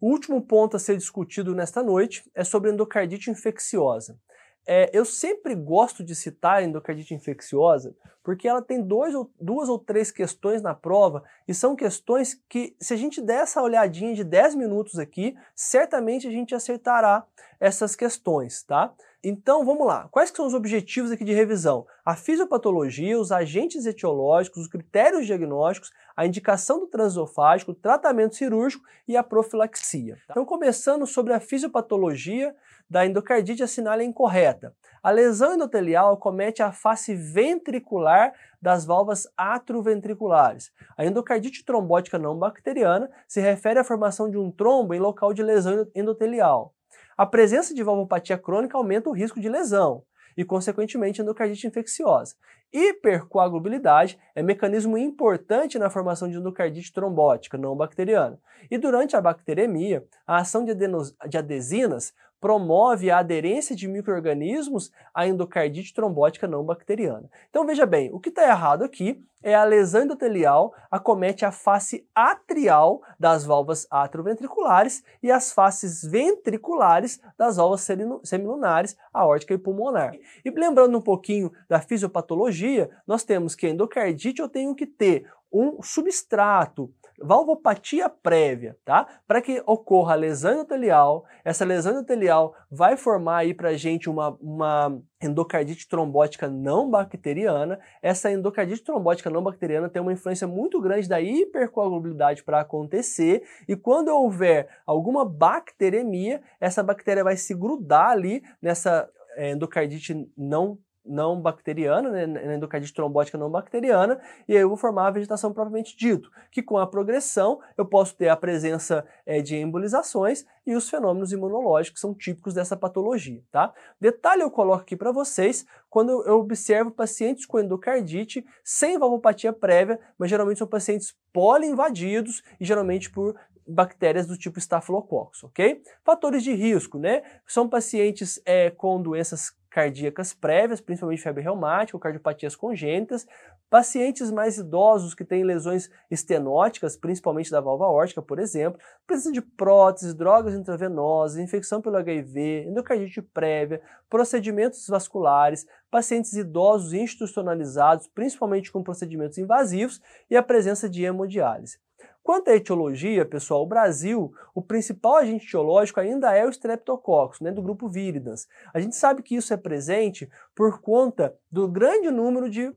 O último ponto a ser discutido nesta noite é sobre endocardite infecciosa. É, eu sempre gosto de citar a endocardite infecciosa porque ela tem dois ou, duas ou três questões na prova e são questões que, se a gente der essa olhadinha de 10 minutos aqui, certamente a gente acertará essas questões, tá? Então vamos lá, quais são os objetivos aqui de revisão? A fisiopatologia, os agentes etiológicos, os critérios diagnósticos, a indicação do transesofágico, o tratamento cirúrgico e a profilaxia. Tá? Então começando sobre a fisiopatologia da endocardite assinale incorreta. A lesão endotelial comete a face ventricular das valvas atroventriculares. A endocardite trombótica não bacteriana se refere à formação de um trombo em local de lesão endotelial. A presença de valvopatia crônica aumenta o risco de lesão e, consequentemente, endocardite infecciosa. Hipercoagulabilidade é mecanismo importante na formação de endocardite trombótica não bacteriana. E durante a bacteremia, a ação de, de adesinas promove a aderência de micro-organismos à endocardite trombótica não bacteriana. Então veja bem, o que está errado aqui é a lesão endotelial acomete a face atrial das valvas atrioventriculares e as faces ventriculares das valvas semilunares, aórtica e pulmonar. E lembrando um pouquinho da fisiopatologia, nós temos que a endocardite eu tenho que ter um substrato valvopatia prévia, tá? Para que ocorra a lesão endotelial, essa lesão endotelial vai formar aí pra gente uma, uma endocardite trombótica não bacteriana. Essa endocardite trombótica não bacteriana tem uma influência muito grande da hipercoagulabilidade para acontecer e quando houver alguma bacteremia, essa bactéria vai se grudar ali nessa eh, endocardite não não bacteriana, né, na endocardite trombótica não bacteriana, e aí eu vou formar a vegetação propriamente dito, que com a progressão eu posso ter a presença é, de embolizações e os fenômenos imunológicos são típicos dessa patologia, tá? Detalhe eu coloco aqui para vocês quando eu observo pacientes com endocardite sem valvopatia prévia, mas geralmente são pacientes poliinvadidos e geralmente por bactérias do tipo Staphylococcus, ok? Fatores de risco, né? São pacientes é, com doenças cardíacas prévias, principalmente febre reumática ou cardiopatias congênitas, pacientes mais idosos que têm lesões estenóticas, principalmente da válvula órtica, por exemplo, presença de próteses, drogas intravenosas, infecção pelo HIV, endocardite prévia, procedimentos vasculares, pacientes idosos institucionalizados, principalmente com procedimentos invasivos e a presença de hemodiálise. Quanto à etiologia, pessoal, o Brasil, o principal agente etiológico ainda é o Streptococcus, né, do grupo Viridans. A gente sabe que isso é presente por conta do grande número de,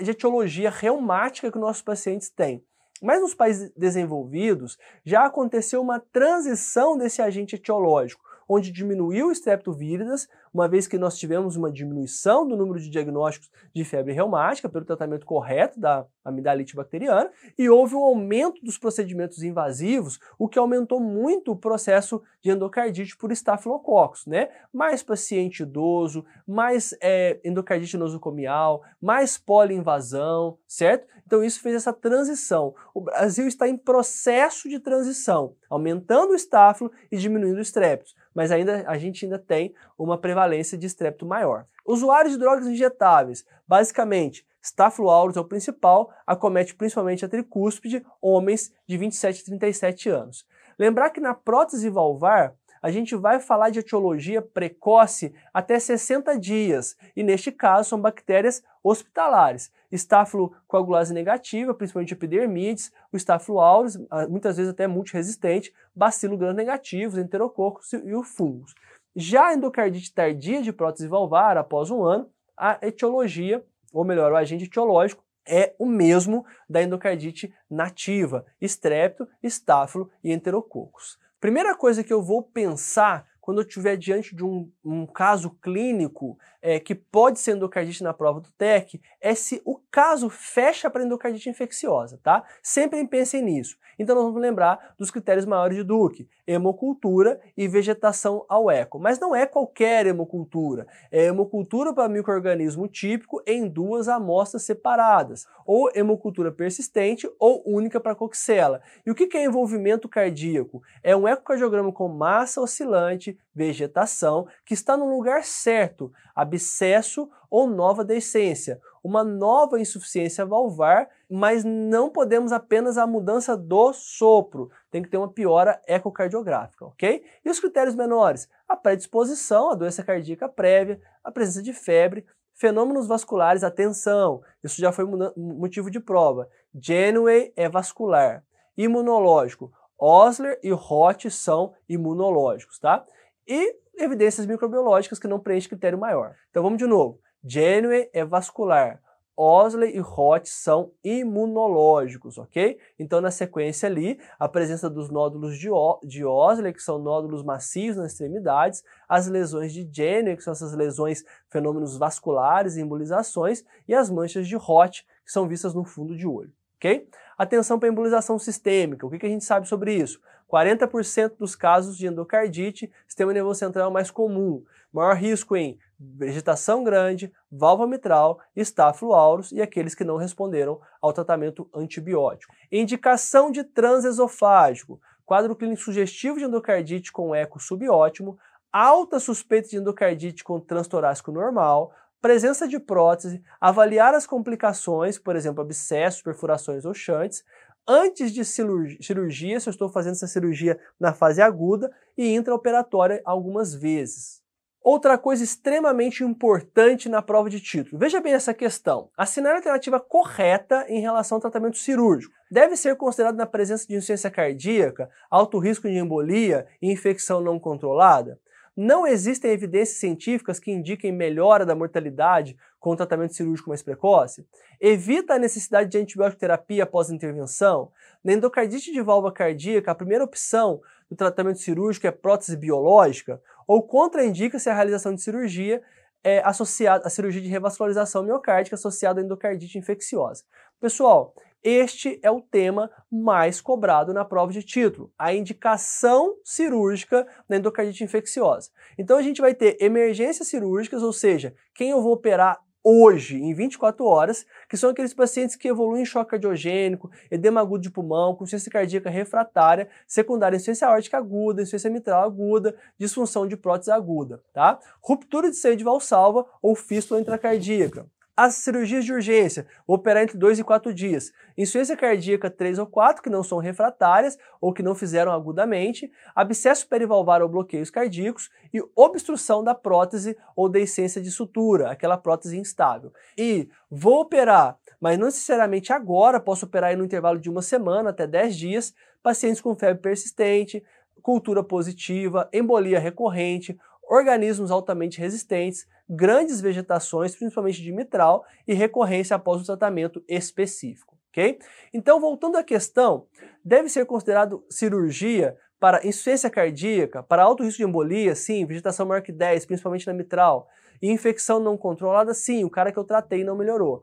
de etiologia reumática que nossos pacientes têm. Mas nos países desenvolvidos já aconteceu uma transição desse agente etiológico onde diminuiu o streptovíridas, uma vez que nós tivemos uma diminuição do número de diagnósticos de febre reumática pelo tratamento correto da amidalite bacteriana, e houve um aumento dos procedimentos invasivos, o que aumentou muito o processo de endocardite por estafilococcus, né? Mais paciente idoso, mais é, endocardite nosocomial, mais poliinvasão, certo? Então isso fez essa transição. O Brasil está em processo de transição, aumentando o estáfilo e diminuindo o estreptos mas ainda a gente ainda tem uma prevalência de estrepto maior. Usuários de drogas injetáveis, basicamente, Staphylo é o principal, acomete principalmente a tricúspide, homens de 27 a 37 anos. Lembrar que na prótese valvar, a gente vai falar de etiologia precoce até 60 dias, e neste caso são bactérias hospitalares. Estáfilo coagulase negativa, principalmente epidermides, o estáfilo aureus, ah, muitas vezes até multiresistente, bacilo gram negativos, enterococos e o fungos. Já a endocardite tardia de prótese valvar após um ano, a etiologia, ou melhor, o agente etiológico, é o mesmo da endocardite nativa, estrepto, estáfilo e enterococos. Primeira coisa que eu vou pensar quando eu estiver diante de um, um caso clínico é, que pode ser endocardite na prova do TEC, é se o caso fecha para endocardite infecciosa, tá? Sempre pensem nisso. Então nós vamos lembrar dos critérios maiores de Duke, hemocultura e vegetação ao eco. Mas não é qualquer hemocultura, é hemocultura para microorganismo típico em duas amostras separadas, ou hemocultura persistente ou única para coxela. E o que é envolvimento cardíaco? É um ecocardiograma com massa oscilante, vegetação que está no lugar certo, abscesso ou nova decência, uma nova insuficiência valvar, mas não podemos apenas a mudança do sopro, tem que ter uma piora ecocardiográfica, ok? E os critérios menores? A predisposição, a doença cardíaca prévia, a presença de febre, Fenômenos vasculares, atenção, isso já foi motivo de prova. Genway é vascular. Imunológico, Osler e Roth são imunológicos, tá? E evidências microbiológicas que não preenchem critério maior. Então vamos de novo. Genway é vascular. Osley e Roth são imunológicos, ok? Então, na sequência ali, a presença dos nódulos de, o, de Osley, que são nódulos macios nas extremidades, as lesões de Jenner, que são essas lesões, fenômenos vasculares embolizações, e as manchas de Roth, que são vistas no fundo de olho, ok? Atenção para a embolização sistêmica, o que, que a gente sabe sobre isso? 40% dos casos de endocardite, sistema nervoso central mais comum. Maior risco em vegetação grande, válvula mitral, estáfilo e aqueles que não responderam ao tratamento antibiótico. Indicação de transesofágico, quadro clínico sugestivo de endocardite com eco subótimo, alta suspeita de endocardite com transtorácico normal, presença de prótese, avaliar as complicações, por exemplo, abscessos, perfurações ou chantes, antes de cirurgia, se eu estou fazendo essa cirurgia na fase aguda, e intraoperatória algumas vezes. Outra coisa extremamente importante na prova de título. Veja bem essa questão. Assinar a alternativa correta em relação ao tratamento cirúrgico. Deve ser considerado na presença de insuficiência cardíaca, alto risco de embolia e infecção não controlada? Não existem evidências científicas que indiquem melhora da mortalidade com tratamento cirúrgico mais precoce? Evita a necessidade de antibiótico terapia após intervenção? Na endocardite de válvula cardíaca, a primeira opção do tratamento cirúrgico é prótese biológica? Ou contraindica-se a realização de cirurgia é, associada à cirurgia de revascularização miocárdica associada à endocardite infecciosa? Pessoal, este é o tema mais cobrado na prova de título, a indicação cirúrgica na endocardite infecciosa. Então a gente vai ter emergências cirúrgicas, ou seja, quem eu vou operar hoje, em 24 horas, que são aqueles pacientes que evoluem em choque cardiogênico, edema agudo de pulmão, com insuficiência cardíaca refratária, secundária insuficiência aórtica aguda, insuficiência mitral aguda, disfunção de prótese aguda, tá? Ruptura de seio de valsalva ou fístula intracardíaca. As cirurgias de urgência, operar entre 2 e 4 dias. Insuficiência cardíaca 3 ou 4, que não são refratárias ou que não fizeram agudamente, abscesso perivalvar ou bloqueios cardíacos e obstrução da prótese ou deiscência de sutura, aquela prótese instável. E vou operar, mas não necessariamente agora, posso operar no intervalo de uma semana até 10 dias, pacientes com febre persistente, cultura positiva, embolia recorrente, organismos altamente resistentes, grandes vegetações, principalmente de mitral, e recorrência após o tratamento específico. ok? Então, voltando à questão, deve ser considerado cirurgia para insuficiência cardíaca, para alto risco de embolia, sim, vegetação maior que 10, principalmente na mitral, e infecção não controlada, sim, o cara que eu tratei não melhorou.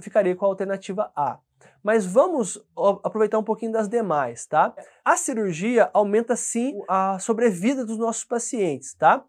Ficaria com a alternativa A. Mas vamos aproveitar um pouquinho das demais, tá? A cirurgia aumenta sim a sobrevida dos nossos pacientes, tá?